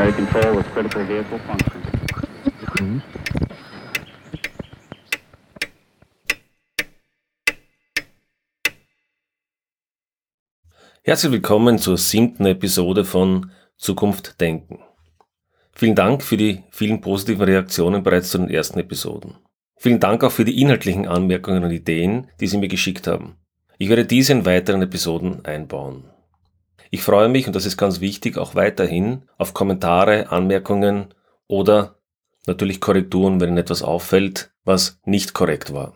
primary control with critical vehicle function. Herzlich willkommen zur siebten Episode von Zukunft Denken. Vielen Dank für die vielen positiven Reaktionen bereits zu den ersten Episoden. Vielen Dank auch für die inhaltlichen Anmerkungen und Ideen, die Sie mir geschickt haben. Ich werde diese in weiteren Episoden einbauen. Ich freue mich, und das ist ganz wichtig, auch weiterhin auf Kommentare, Anmerkungen oder natürlich Korrekturen, wenn Ihnen etwas auffällt, was nicht korrekt war.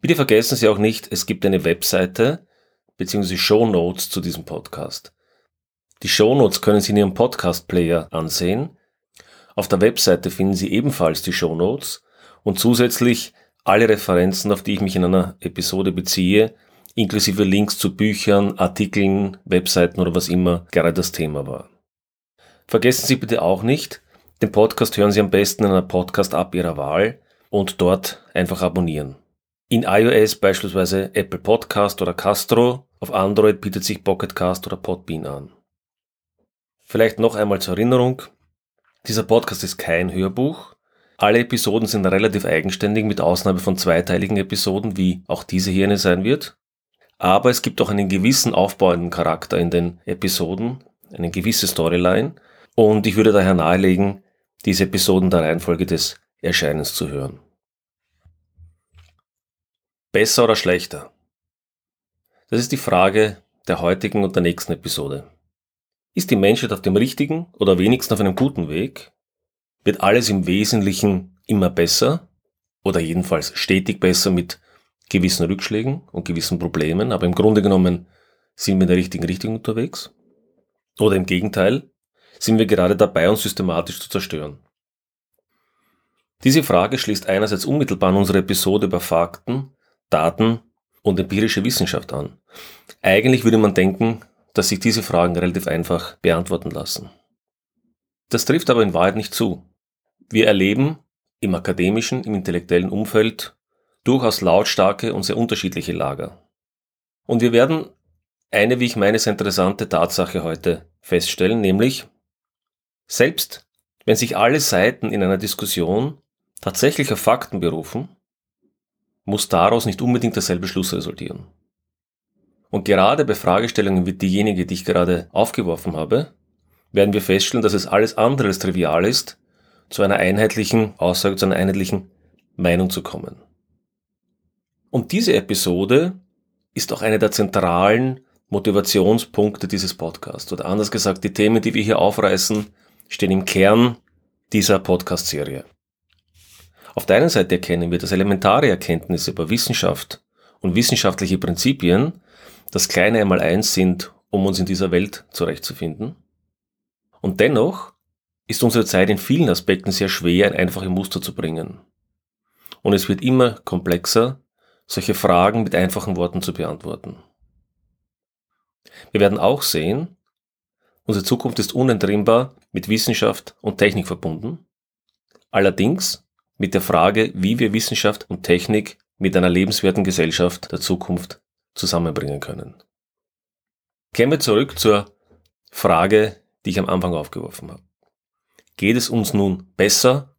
Bitte vergessen Sie auch nicht, es gibt eine Webseite bzw. Show Notes zu diesem Podcast. Die Show Notes können Sie in Ihrem Podcast-Player ansehen. Auf der Webseite finden Sie ebenfalls die Show Notes und zusätzlich alle Referenzen, auf die ich mich in einer Episode beziehe, inklusive Links zu Büchern, Artikeln, Webseiten oder was immer gerade das Thema war. Vergessen Sie bitte auch nicht, den Podcast hören Sie am besten in einer Podcast-App Ihrer Wahl und dort einfach abonnieren. In iOS beispielsweise Apple Podcast oder Castro, auf Android bietet sich Pocketcast oder Podbean an. Vielleicht noch einmal zur Erinnerung, dieser Podcast ist kein Hörbuch. Alle Episoden sind relativ eigenständig mit Ausnahme von zweiteiligen Episoden, wie auch diese hier eine sein wird. Aber es gibt auch einen gewissen aufbauenden Charakter in den Episoden, eine gewisse Storyline. Und ich würde daher nahelegen, diese Episoden der Reihenfolge des Erscheinens zu hören. Besser oder schlechter? Das ist die Frage der heutigen und der nächsten Episode. Ist die Menschheit auf dem richtigen oder wenigstens auf einem guten Weg? Wird alles im Wesentlichen immer besser oder jedenfalls stetig besser mit gewissen Rückschlägen und gewissen Problemen, aber im Grunde genommen sind wir in der richtigen Richtung unterwegs? Oder im Gegenteil, sind wir gerade dabei, uns systematisch zu zerstören? Diese Frage schließt einerseits unmittelbar an unsere Episode über Fakten, Daten und empirische Wissenschaft an. Eigentlich würde man denken, dass sich diese Fragen relativ einfach beantworten lassen. Das trifft aber in Wahrheit nicht zu. Wir erleben im akademischen, im intellektuellen Umfeld durchaus lautstarke und sehr unterschiedliche Lager. Und wir werden eine, wie ich meine, sehr interessante Tatsache heute feststellen, nämlich selbst wenn sich alle Seiten in einer Diskussion tatsächlich auf Fakten berufen, muss daraus nicht unbedingt derselbe Schluss resultieren. Und gerade bei Fragestellungen wie diejenige, die ich gerade aufgeworfen habe, werden wir feststellen, dass es alles andere als trivial ist, zu einer einheitlichen Aussage, zu einer einheitlichen Meinung zu kommen. Und diese Episode ist auch eine der zentralen Motivationspunkte dieses Podcasts. Oder anders gesagt, die Themen, die wir hier aufreißen, stehen im Kern dieser Podcast-Serie. Auf der einen Seite erkennen wir, dass elementare Erkenntnisse über Wissenschaft und wissenschaftliche Prinzipien das kleine einmal eins sind, um uns in dieser Welt zurechtzufinden. Und dennoch ist unsere Zeit in vielen Aspekten sehr schwer, ein einfaches Muster zu bringen. Und es wird immer komplexer, solche Fragen mit einfachen Worten zu beantworten. Wir werden auch sehen, unsere Zukunft ist unentrinnbar mit Wissenschaft und Technik verbunden, allerdings mit der Frage, wie wir Wissenschaft und Technik mit einer lebenswerten Gesellschaft der Zukunft zusammenbringen können. Kehren wir zurück zur Frage, die ich am Anfang aufgeworfen habe. Geht es uns nun besser?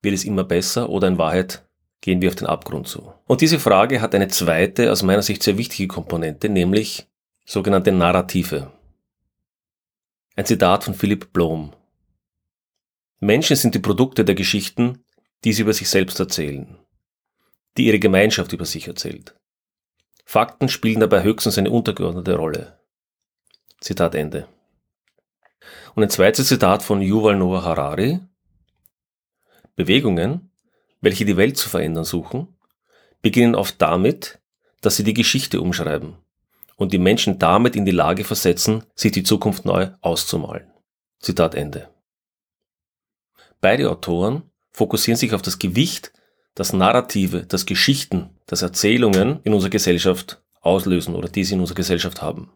Wird es immer besser oder in Wahrheit gehen wir auf den Abgrund zu. Und diese Frage hat eine zweite, aus meiner Sicht sehr wichtige Komponente, nämlich sogenannte Narrative. Ein Zitat von Philipp Blom. Menschen sind die Produkte der Geschichten, die sie über sich selbst erzählen, die ihre Gemeinschaft über sich erzählt. Fakten spielen dabei höchstens eine untergeordnete Rolle. Zitat Ende. Und ein zweites Zitat von Yuval Noah Harari. Bewegungen, welche die Welt zu verändern suchen, beginnen oft damit, dass sie die Geschichte umschreiben und die Menschen damit in die Lage versetzen, sich die Zukunft neu auszumalen. Zitat Ende. Beide Autoren fokussieren sich auf das Gewicht, das Narrative, das Geschichten, das Erzählungen in unserer Gesellschaft auslösen oder die sie in unserer Gesellschaft haben.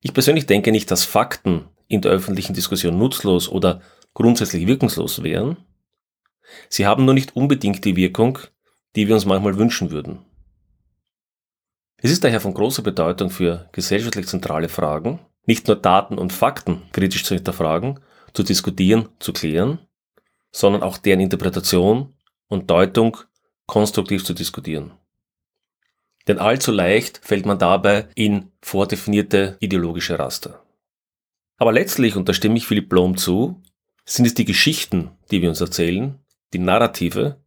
Ich persönlich denke nicht, dass Fakten in der öffentlichen Diskussion nutzlos oder grundsätzlich wirkungslos wären, Sie haben nur nicht unbedingt die Wirkung, die wir uns manchmal wünschen würden. Es ist daher von großer Bedeutung für gesellschaftlich zentrale Fragen, nicht nur Daten und Fakten kritisch zu hinterfragen, zu diskutieren, zu klären, sondern auch deren Interpretation und Deutung konstruktiv zu diskutieren. Denn allzu leicht fällt man dabei in vordefinierte ideologische Raster. Aber letztlich, und da stimme ich Philipp Blom zu, sind es die Geschichten, die wir uns erzählen, die Narrative,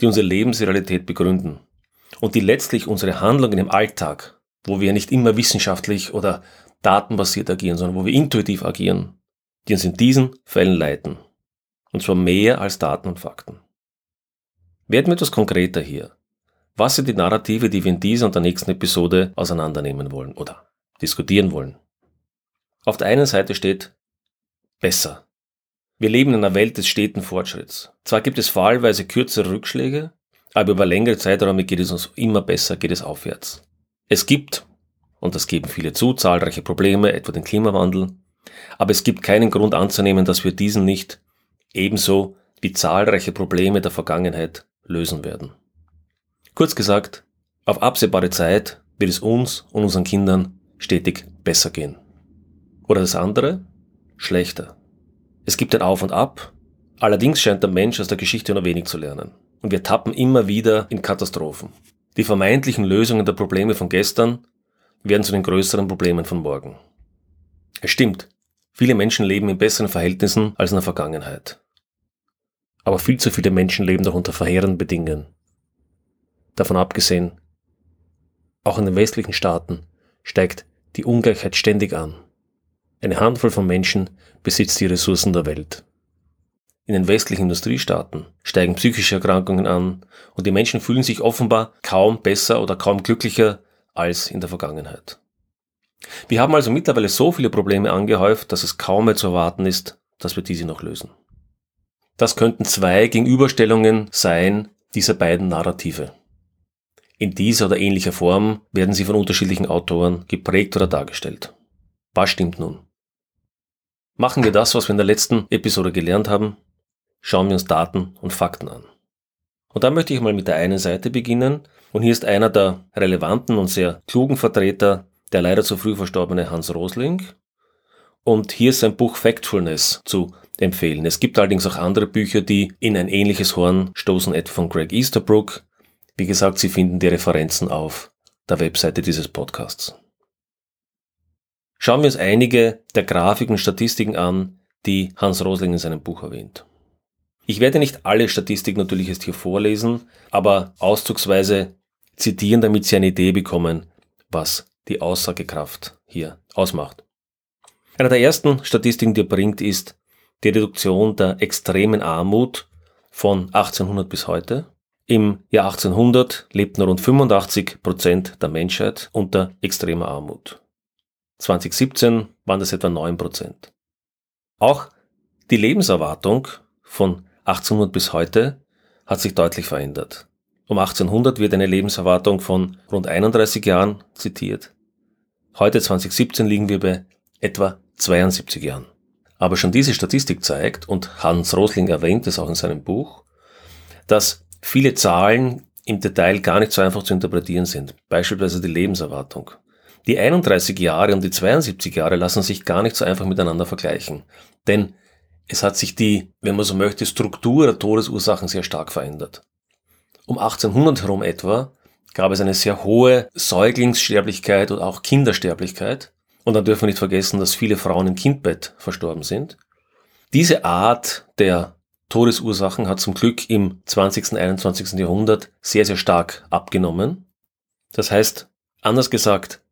die unsere Lebensrealität begründen und die letztlich unsere Handlungen im Alltag, wo wir nicht immer wissenschaftlich oder datenbasiert agieren, sondern wo wir intuitiv agieren, die uns in diesen Fällen leiten. Und zwar mehr als Daten und Fakten. Werden wir etwas konkreter hier. Was sind die Narrative, die wir in dieser und der nächsten Episode auseinandernehmen wollen oder diskutieren wollen? Auf der einen Seite steht besser. Wir leben in einer Welt des steten Fortschritts. Zwar gibt es fallweise kürzere Rückschläge, aber über längere Zeiträume geht es uns immer besser, geht es aufwärts. Es gibt, und das geben viele zu, zahlreiche Probleme, etwa den Klimawandel, aber es gibt keinen Grund anzunehmen, dass wir diesen nicht ebenso wie zahlreiche Probleme der Vergangenheit lösen werden. Kurz gesagt, auf absehbare Zeit wird es uns und unseren Kindern stetig besser gehen. Oder das andere? Schlechter. Es gibt ein Auf und Ab, allerdings scheint der Mensch aus der Geschichte nur wenig zu lernen. Und wir tappen immer wieder in Katastrophen. Die vermeintlichen Lösungen der Probleme von gestern werden zu den größeren Problemen von morgen. Es stimmt, viele Menschen leben in besseren Verhältnissen als in der Vergangenheit. Aber viel zu viele Menschen leben doch unter verheerenden Bedingungen. Davon abgesehen, auch in den westlichen Staaten steigt die Ungleichheit ständig an. Eine Handvoll von Menschen besitzt die Ressourcen der Welt. In den westlichen Industriestaaten steigen psychische Erkrankungen an und die Menschen fühlen sich offenbar kaum besser oder kaum glücklicher als in der Vergangenheit. Wir haben also mittlerweile so viele Probleme angehäuft, dass es kaum mehr zu erwarten ist, dass wir diese noch lösen. Das könnten zwei Gegenüberstellungen sein dieser beiden Narrative. In dieser oder ähnlicher Form werden sie von unterschiedlichen Autoren geprägt oder dargestellt. Was stimmt nun? Machen wir das, was wir in der letzten Episode gelernt haben. Schauen wir uns Daten und Fakten an. Und da möchte ich mal mit der einen Seite beginnen. Und hier ist einer der relevanten und sehr klugen Vertreter, der leider zu früh verstorbene Hans Rosling. Und hier ist sein Buch Factfulness zu empfehlen. Es gibt allerdings auch andere Bücher, die in ein ähnliches Horn stoßen, etwa von Greg Easterbrook. Wie gesagt, Sie finden die Referenzen auf der Webseite dieses Podcasts. Schauen wir uns einige der Grafiken und Statistiken an, die Hans Rosling in seinem Buch erwähnt. Ich werde nicht alle Statistiken natürlich jetzt hier vorlesen, aber auszugsweise zitieren, damit Sie eine Idee bekommen, was die Aussagekraft hier ausmacht. Eine der ersten Statistiken, die er bringt, ist die Reduktion der extremen Armut von 1800 bis heute. Im Jahr 1800 lebten rund 85 Prozent der Menschheit unter extremer Armut. 2017 waren das etwa 9 Prozent. Auch die Lebenserwartung von 1800 bis heute hat sich deutlich verändert. Um 1800 wird eine Lebenserwartung von rund 31 Jahren zitiert. Heute 2017 liegen wir bei etwa 72 Jahren. Aber schon diese Statistik zeigt, und Hans Rosling erwähnt es auch in seinem Buch, dass viele Zahlen im Detail gar nicht so einfach zu interpretieren sind. Beispielsweise die Lebenserwartung. Die 31 Jahre und die 72 Jahre lassen sich gar nicht so einfach miteinander vergleichen. Denn es hat sich die, wenn man so möchte, Struktur der Todesursachen sehr stark verändert. Um 1800 herum etwa gab es eine sehr hohe Säuglingssterblichkeit und auch Kindersterblichkeit. Und dann dürfen wir nicht vergessen, dass viele Frauen im Kindbett verstorben sind. Diese Art der Todesursachen hat zum Glück im 20. und 21. Jahrhundert sehr, sehr stark abgenommen. Das heißt, anders gesagt,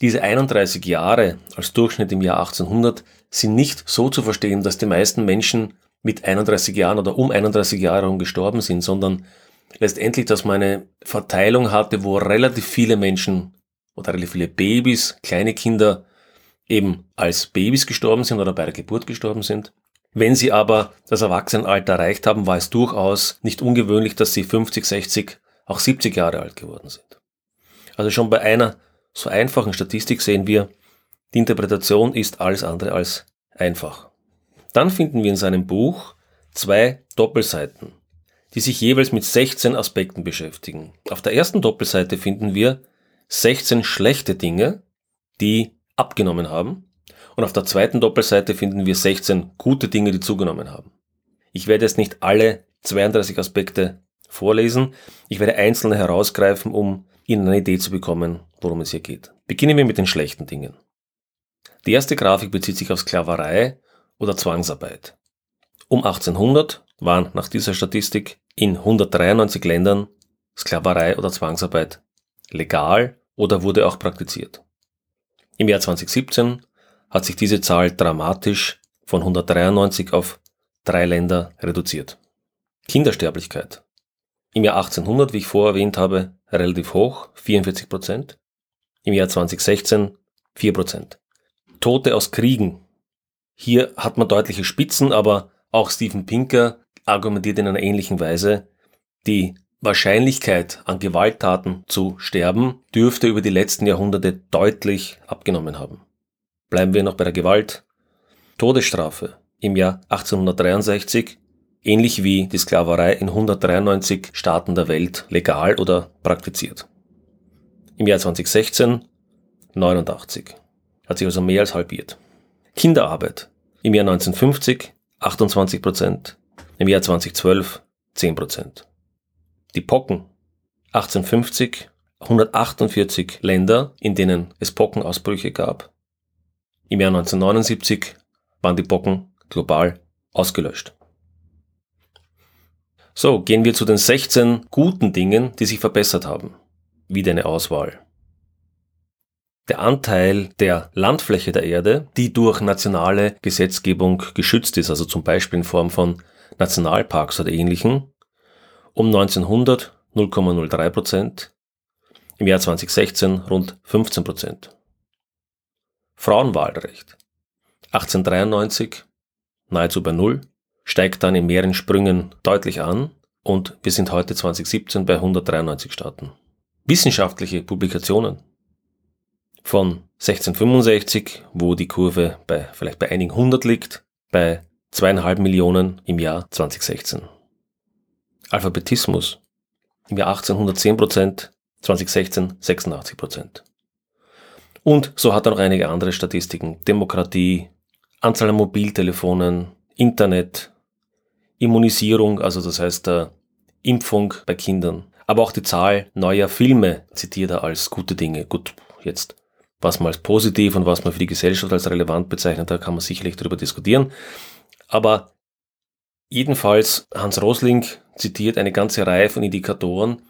diese 31 Jahre als Durchschnitt im Jahr 1800 sind nicht so zu verstehen, dass die meisten Menschen mit 31 Jahren oder um 31 Jahre herum gestorben sind, sondern letztendlich, dass man eine Verteilung hatte, wo relativ viele Menschen oder relativ viele Babys, kleine Kinder eben als Babys gestorben sind oder bei der Geburt gestorben sind. Wenn sie aber das Erwachsenenalter erreicht haben, war es durchaus nicht ungewöhnlich, dass sie 50, 60, auch 70 Jahre alt geworden sind. Also schon bei einer so einfachen Statistik sehen wir, die Interpretation ist alles andere als einfach. Dann finden wir in seinem Buch zwei Doppelseiten, die sich jeweils mit 16 Aspekten beschäftigen. Auf der ersten Doppelseite finden wir 16 schlechte Dinge, die abgenommen haben. Und auf der zweiten Doppelseite finden wir 16 gute Dinge, die zugenommen haben. Ich werde jetzt nicht alle 32 Aspekte vorlesen. Ich werde einzelne herausgreifen, um Ihnen eine Idee zu bekommen, worum es hier geht. Beginnen wir mit den schlechten Dingen. Die erste Grafik bezieht sich auf Sklaverei oder Zwangsarbeit. Um 1800 waren nach dieser Statistik in 193 Ländern Sklaverei oder Zwangsarbeit legal oder wurde auch praktiziert. Im Jahr 2017 hat sich diese Zahl dramatisch von 193 auf drei Länder reduziert. Kindersterblichkeit. Im Jahr 1800, wie ich vorher erwähnt habe, relativ hoch, 44 Prozent. Im Jahr 2016 4 Prozent. Tote aus Kriegen. Hier hat man deutliche Spitzen, aber auch Steven Pinker argumentiert in einer ähnlichen Weise. Die Wahrscheinlichkeit an Gewalttaten zu sterben dürfte über die letzten Jahrhunderte deutlich abgenommen haben. Bleiben wir noch bei der Gewalt. Todesstrafe im Jahr 1863, ähnlich wie die Sklaverei in 193 Staaten der Welt legal oder praktiziert. Im Jahr 2016 89. Hat sich also mehr als halbiert. Kinderarbeit im Jahr 1950 28 Prozent, im Jahr 2012 10 Prozent. Die Pocken 1850 148 Länder, in denen es Pockenausbrüche gab. Im Jahr 1979 waren die Pocken global ausgelöscht. So, gehen wir zu den 16 guten Dingen, die sich verbessert haben. Wieder eine Auswahl. Der Anteil der Landfläche der Erde, die durch nationale Gesetzgebung geschützt ist, also zum Beispiel in Form von Nationalparks oder ähnlichen, um 1900 0,03 Prozent, im Jahr 2016 rund 15 Prozent. Frauenwahlrecht 1893 nahezu bei Null, steigt dann in mehreren Sprüngen deutlich an und wir sind heute 2017 bei 193 Staaten. Wissenschaftliche Publikationen von 1665, wo die Kurve bei vielleicht bei einigen hundert liegt, bei zweieinhalb Millionen im Jahr 2016. Alphabetismus. Im Jahr 1810 Prozent, 2016 86 Prozent. Und so hat er noch einige andere Statistiken. Demokratie, Anzahl an Mobiltelefonen, Internet, Immunisierung, also das heißt äh, Impfung bei Kindern. Aber auch die Zahl neuer Filme zitiert er als gute Dinge. Gut, jetzt was man als positiv und was man für die Gesellschaft als relevant bezeichnet, da kann man sicherlich darüber diskutieren. Aber jedenfalls, Hans Rosling zitiert eine ganze Reihe von Indikatoren,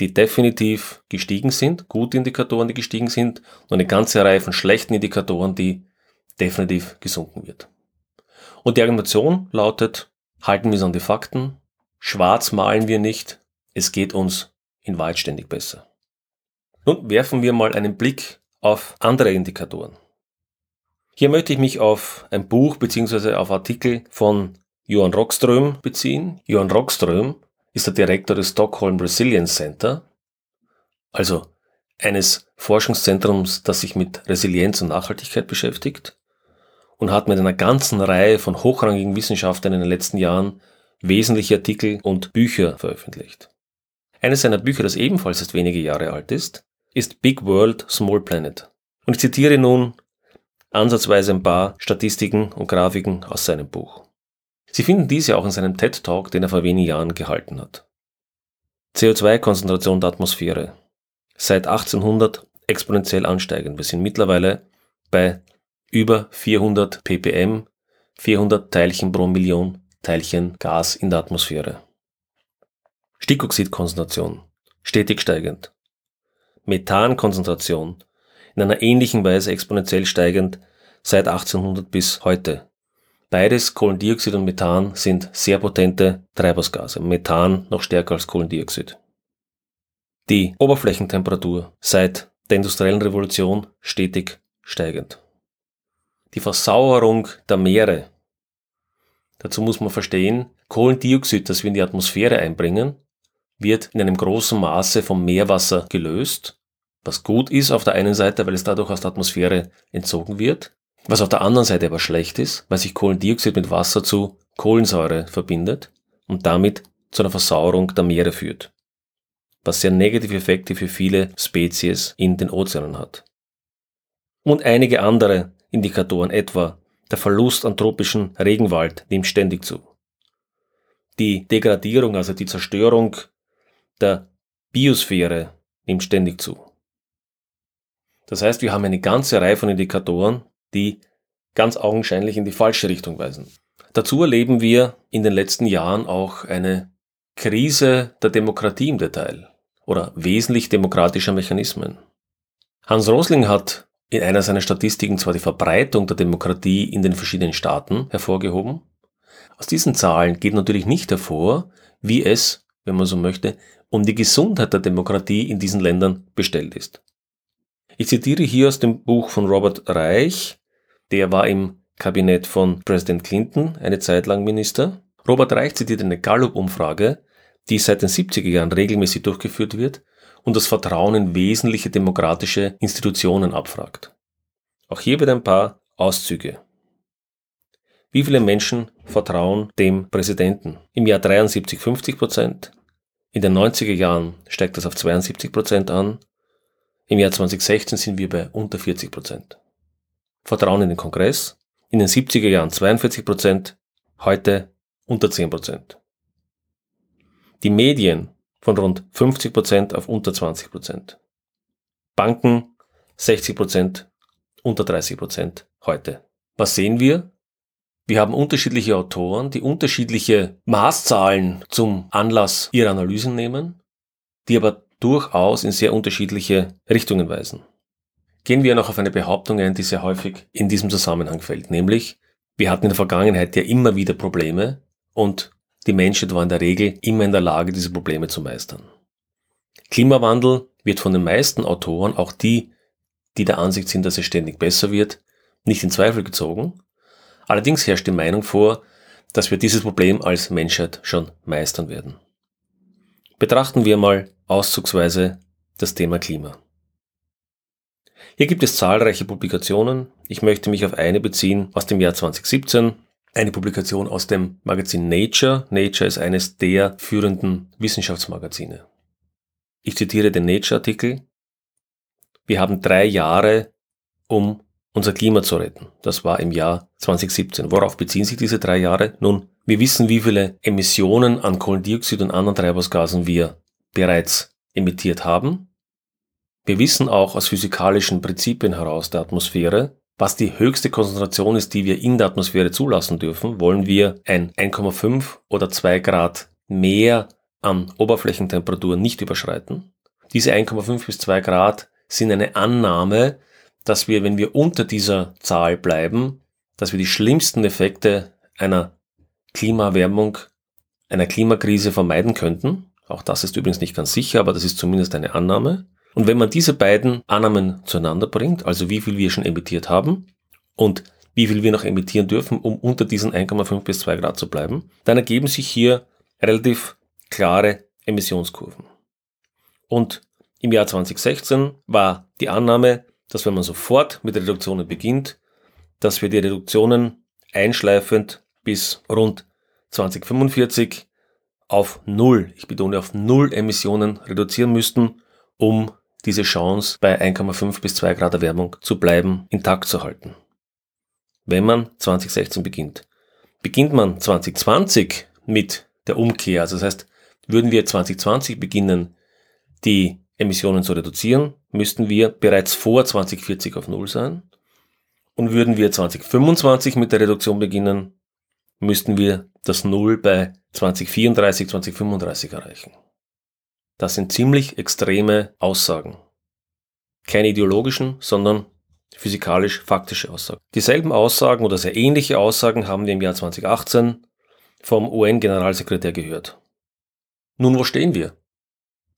die definitiv gestiegen sind, gute Indikatoren, die gestiegen sind, und eine ganze Reihe von schlechten Indikatoren, die definitiv gesunken wird. Und die Argumentation lautet, halten wir es an die Fakten, schwarz malen wir nicht, es geht uns in Wahrheit ständig besser. Nun werfen wir mal einen Blick auf andere Indikatoren. Hier möchte ich mich auf ein Buch bzw. auf Artikel von Johan Rockström beziehen. Johan Rockström ist der Direktor des Stockholm Resilience Center, also eines Forschungszentrums, das sich mit Resilienz und Nachhaltigkeit beschäftigt und hat mit einer ganzen Reihe von hochrangigen Wissenschaftlern in den letzten Jahren wesentliche Artikel und Bücher veröffentlicht. Eines seiner Bücher, das ebenfalls erst wenige Jahre alt ist, ist Big World, Small Planet. Und ich zitiere nun ansatzweise ein paar Statistiken und Grafiken aus seinem Buch. Sie finden diese auch in seinem TED Talk, den er vor wenigen Jahren gehalten hat. CO2-Konzentration der Atmosphäre. Seit 1800 exponentiell ansteigend. Wir sind mittlerweile bei über 400 ppm, 400 Teilchen pro Million Teilchen Gas in der Atmosphäre. Stickoxidkonzentration stetig steigend. Methankonzentration in einer ähnlichen Weise exponentiell steigend seit 1800 bis heute. Beides, Kohlendioxid und Methan, sind sehr potente Treibhausgase. Methan noch stärker als Kohlendioxid. Die Oberflächentemperatur seit der industriellen Revolution stetig steigend. Die Versauerung der Meere. Dazu muss man verstehen, Kohlendioxid, das wir in die Atmosphäre einbringen, wird in einem großen Maße vom Meerwasser gelöst, was gut ist auf der einen Seite, weil es dadurch aus der Atmosphäre entzogen wird, was auf der anderen Seite aber schlecht ist, weil sich Kohlendioxid mit Wasser zu Kohlensäure verbindet und damit zu einer Versauerung der Meere führt, was sehr negative Effekte für viele Spezies in den Ozeanen hat. Und einige andere Indikatoren, etwa der Verlust an tropischen Regenwald, nimmt ständig zu. Die Degradierung, also die Zerstörung der Biosphäre, nimmt ständig zu. Das heißt, wir haben eine ganze Reihe von Indikatoren, die ganz augenscheinlich in die falsche Richtung weisen. Dazu erleben wir in den letzten Jahren auch eine Krise der Demokratie im Detail oder wesentlich demokratischer Mechanismen. Hans Rosling hat in einer seiner Statistiken zwar die Verbreitung der Demokratie in den verschiedenen Staaten hervorgehoben. Aus diesen Zahlen geht natürlich nicht hervor, wie es, wenn man so möchte, um die Gesundheit der Demokratie in diesen Ländern bestellt ist. Ich zitiere hier aus dem Buch von Robert Reich, der war im Kabinett von Präsident Clinton eine Zeit lang Minister. Robert Reich zitiert eine Gallup-Umfrage, die seit den 70er Jahren regelmäßig durchgeführt wird und das Vertrauen in wesentliche demokratische Institutionen abfragt. Auch hier wird ein paar Auszüge. Wie viele Menschen vertrauen dem Präsidenten? Im Jahr 73 50 Prozent. In den 90er Jahren steigt das auf 72 Prozent an. Im Jahr 2016 sind wir bei unter 40 Prozent. Vertrauen in den Kongress. In den 70er Jahren 42 Prozent. Heute unter 10 Prozent. Die Medien von rund 50 Prozent auf unter 20 Prozent. Banken 60 Prozent, unter 30 Prozent heute. Was sehen wir? Wir haben unterschiedliche Autoren, die unterschiedliche Maßzahlen zum Anlass ihrer Analysen nehmen, die aber durchaus in sehr unterschiedliche Richtungen weisen. Gehen wir noch auf eine Behauptung ein, die sehr häufig in diesem Zusammenhang fällt, nämlich wir hatten in der Vergangenheit ja immer wieder Probleme und die Menschheit war in der Regel immer in der Lage, diese Probleme zu meistern. Klimawandel wird von den meisten Autoren, auch die, die der Ansicht sind, dass es ständig besser wird, nicht in Zweifel gezogen. Allerdings herrscht die Meinung vor, dass wir dieses Problem als Menschheit schon meistern werden. Betrachten wir mal auszugsweise das Thema Klima. Hier gibt es zahlreiche Publikationen. Ich möchte mich auf eine beziehen aus dem Jahr 2017, eine Publikation aus dem Magazin Nature. Nature ist eines der führenden Wissenschaftsmagazine. Ich zitiere den Nature-Artikel. Wir haben drei Jahre, um unser Klima zu retten. Das war im Jahr 2017. Worauf beziehen sich diese drei Jahre? Nun, wir wissen, wie viele Emissionen an Kohlendioxid und anderen Treibhausgasen wir bereits emittiert haben. Wir wissen auch aus physikalischen Prinzipien heraus der Atmosphäre, was die höchste Konzentration ist, die wir in der Atmosphäre zulassen dürfen, wollen wir ein 1,5 oder 2 Grad mehr an Oberflächentemperatur nicht überschreiten. Diese 1,5 bis 2 Grad sind eine Annahme, dass wir, wenn wir unter dieser Zahl bleiben, dass wir die schlimmsten Effekte einer Klimaerwärmung, einer Klimakrise vermeiden könnten. Auch das ist übrigens nicht ganz sicher, aber das ist zumindest eine Annahme. Und wenn man diese beiden Annahmen zueinander bringt, also wie viel wir schon emittiert haben und wie viel wir noch emittieren dürfen, um unter diesen 1,5 bis 2 Grad zu bleiben, dann ergeben sich hier relativ klare Emissionskurven. Und im Jahr 2016 war die Annahme, dass wenn man sofort mit Reduktionen beginnt, dass wir die Reduktionen einschleifend bis rund 2045 auf Null, ich betone auf Null Emissionen reduzieren müssten, um diese Chance bei 1,5 bis 2 Grad Erwärmung zu bleiben, intakt zu halten. Wenn man 2016 beginnt. Beginnt man 2020 mit der Umkehr, also das heißt, würden wir 2020 beginnen, die Emissionen zu reduzieren, müssten wir bereits vor 2040 auf Null sein. Und würden wir 2025 mit der Reduktion beginnen, müssten wir das Null bei 2034, 2035 erreichen. Das sind ziemlich extreme Aussagen. Keine ideologischen, sondern physikalisch-faktische Aussagen. Dieselben Aussagen oder sehr ähnliche Aussagen haben wir im Jahr 2018 vom UN-Generalsekretär gehört. Nun, wo stehen wir?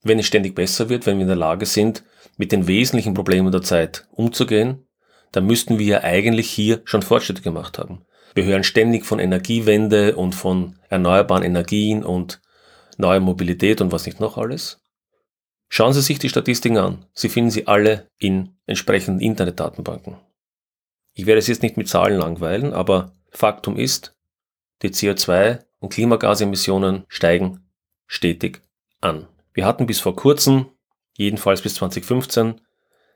Wenn es ständig besser wird, wenn wir in der Lage sind, mit den wesentlichen Problemen der Zeit umzugehen, dann müssten wir ja eigentlich hier schon Fortschritte gemacht haben. Wir hören ständig von Energiewende und von erneuerbaren Energien und neue Mobilität und was nicht noch alles. Schauen Sie sich die Statistiken an. Sie finden sie alle in entsprechenden Internetdatenbanken. Ich werde es jetzt nicht mit Zahlen langweilen, aber Faktum ist, die CO2 und Klimagasemissionen steigen stetig an. Wir hatten bis vor kurzem, jedenfalls bis 2015,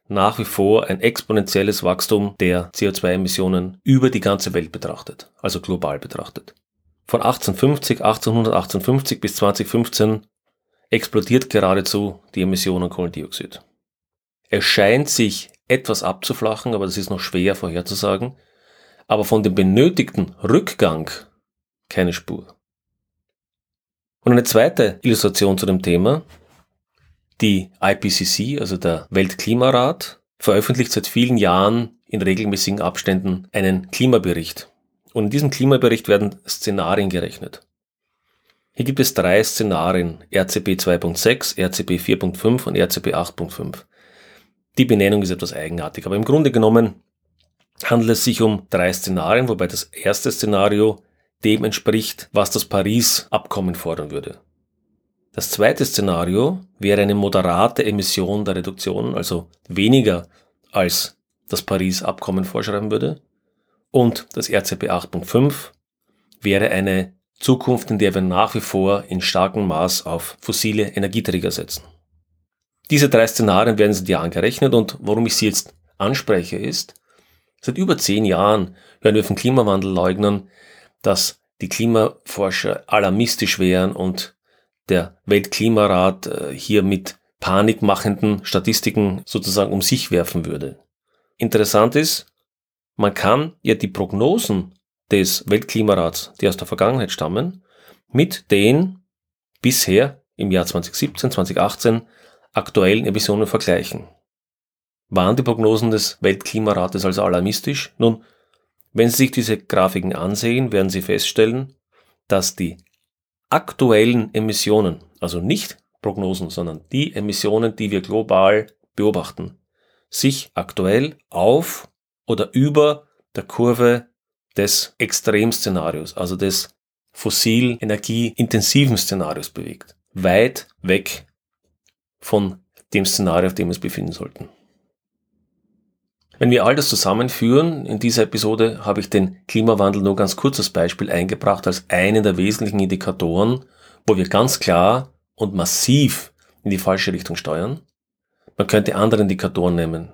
nach wie vor ein exponentielles Wachstum der CO2-Emissionen über die ganze Welt betrachtet, also global betrachtet. Von 1850, 1800, 1850 bis 2015 explodiert geradezu die Emission an Kohlendioxid. Es scheint sich etwas abzuflachen, aber das ist noch schwer vorherzusagen. Aber von dem benötigten Rückgang keine Spur. Und eine zweite Illustration zu dem Thema. Die IPCC, also der Weltklimarat, veröffentlicht seit vielen Jahren in regelmäßigen Abständen einen Klimabericht. Und in diesem Klimabericht werden Szenarien gerechnet. Hier gibt es drei Szenarien, RCP 2.6, RCP 4.5 und RCP 8.5. Die Benennung ist etwas eigenartig, aber im Grunde genommen handelt es sich um drei Szenarien, wobei das erste Szenario dem entspricht, was das Paris-Abkommen fordern würde. Das zweite Szenario wäre eine moderate Emission der Reduktion, also weniger als das Paris-Abkommen vorschreiben würde. Und das RCP 8.5 wäre eine Zukunft, in der wir nach wie vor in starkem Maß auf fossile Energieträger setzen. Diese drei Szenarien werden seit Jahren gerechnet und warum ich sie jetzt anspreche ist, seit über zehn Jahren hören wir von Klimawandelleugnern, dass die Klimaforscher alarmistisch wären und der Weltklimarat äh, hier mit panikmachenden Statistiken sozusagen um sich werfen würde. Interessant ist, man kann ja die Prognosen des Weltklimarats, die aus der Vergangenheit stammen, mit den bisher im Jahr 2017, 2018 aktuellen Emissionen vergleichen. Waren die Prognosen des Weltklimarates also alarmistisch? Nun, wenn Sie sich diese Grafiken ansehen, werden Sie feststellen, dass die aktuellen Emissionen, also nicht Prognosen, sondern die Emissionen, die wir global beobachten, sich aktuell auf oder über der Kurve des Extremszenarios, also des fossil energieintensiven Szenarios bewegt. Weit weg von dem Szenario, auf dem wir uns befinden sollten. Wenn wir all das zusammenführen, in dieser Episode habe ich den Klimawandel nur ganz kurz als Beispiel eingebracht als einen der wesentlichen Indikatoren, wo wir ganz klar und massiv in die falsche Richtung steuern. Man könnte andere Indikatoren nehmen.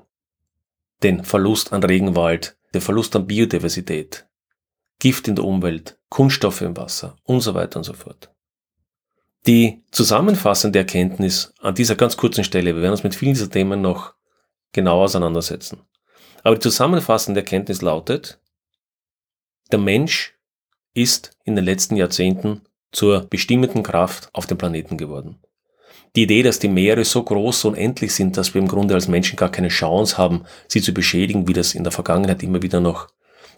Den Verlust an Regenwald, der Verlust an Biodiversität, Gift in der Umwelt, Kunststoffe im Wasser und so weiter und so fort. Die zusammenfassende Erkenntnis an dieser ganz kurzen Stelle, wir werden uns mit vielen dieser Themen noch genau auseinandersetzen. Aber die zusammenfassende Erkenntnis lautet, der Mensch ist in den letzten Jahrzehnten zur bestimmenden Kraft auf dem Planeten geworden. Die Idee, dass die Meere so groß, und unendlich sind, dass wir im Grunde als Menschen gar keine Chance haben, sie zu beschädigen, wie das in der Vergangenheit immer wieder noch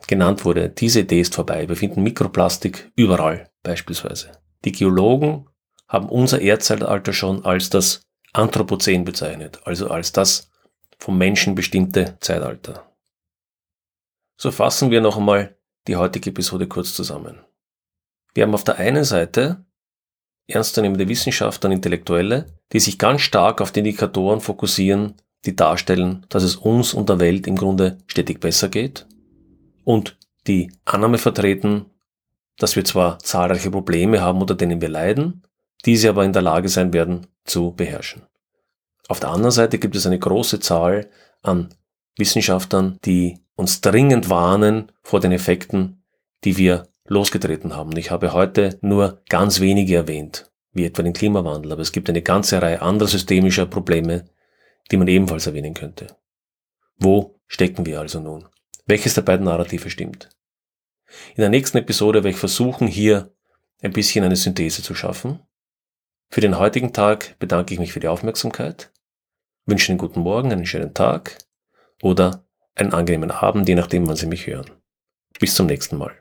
genannt wurde, diese Idee ist vorbei. Wir finden Mikroplastik überall beispielsweise. Die Geologen haben unser Erdzeitalter schon als das Anthropozän bezeichnet, also als das vom Menschen bestimmte Zeitalter. So fassen wir noch einmal die heutige Episode kurz zusammen. Wir haben auf der einen Seite ernstzunehmende Wissenschaftler und Intellektuelle, die sich ganz stark auf die Indikatoren fokussieren, die darstellen, dass es uns und der Welt im Grunde stetig besser geht und die Annahme vertreten, dass wir zwar zahlreiche Probleme haben, unter denen wir leiden, diese aber in der Lage sein werden zu beherrschen. Auf der anderen Seite gibt es eine große Zahl an Wissenschaftlern, die uns dringend warnen vor den Effekten, die wir losgetreten haben. Ich habe heute nur ganz wenige erwähnt, wie etwa den Klimawandel, aber es gibt eine ganze Reihe anderer systemischer Probleme, die man ebenfalls erwähnen könnte. Wo stecken wir also nun? Welches der beiden Narrative stimmt? In der nächsten Episode werde ich versuchen, hier ein bisschen eine Synthese zu schaffen für den heutigen Tag bedanke ich mich für die Aufmerksamkeit, wünsche einen guten Morgen, einen schönen Tag oder einen angenehmen Abend, je nachdem, wann Sie mich hören. Bis zum nächsten Mal.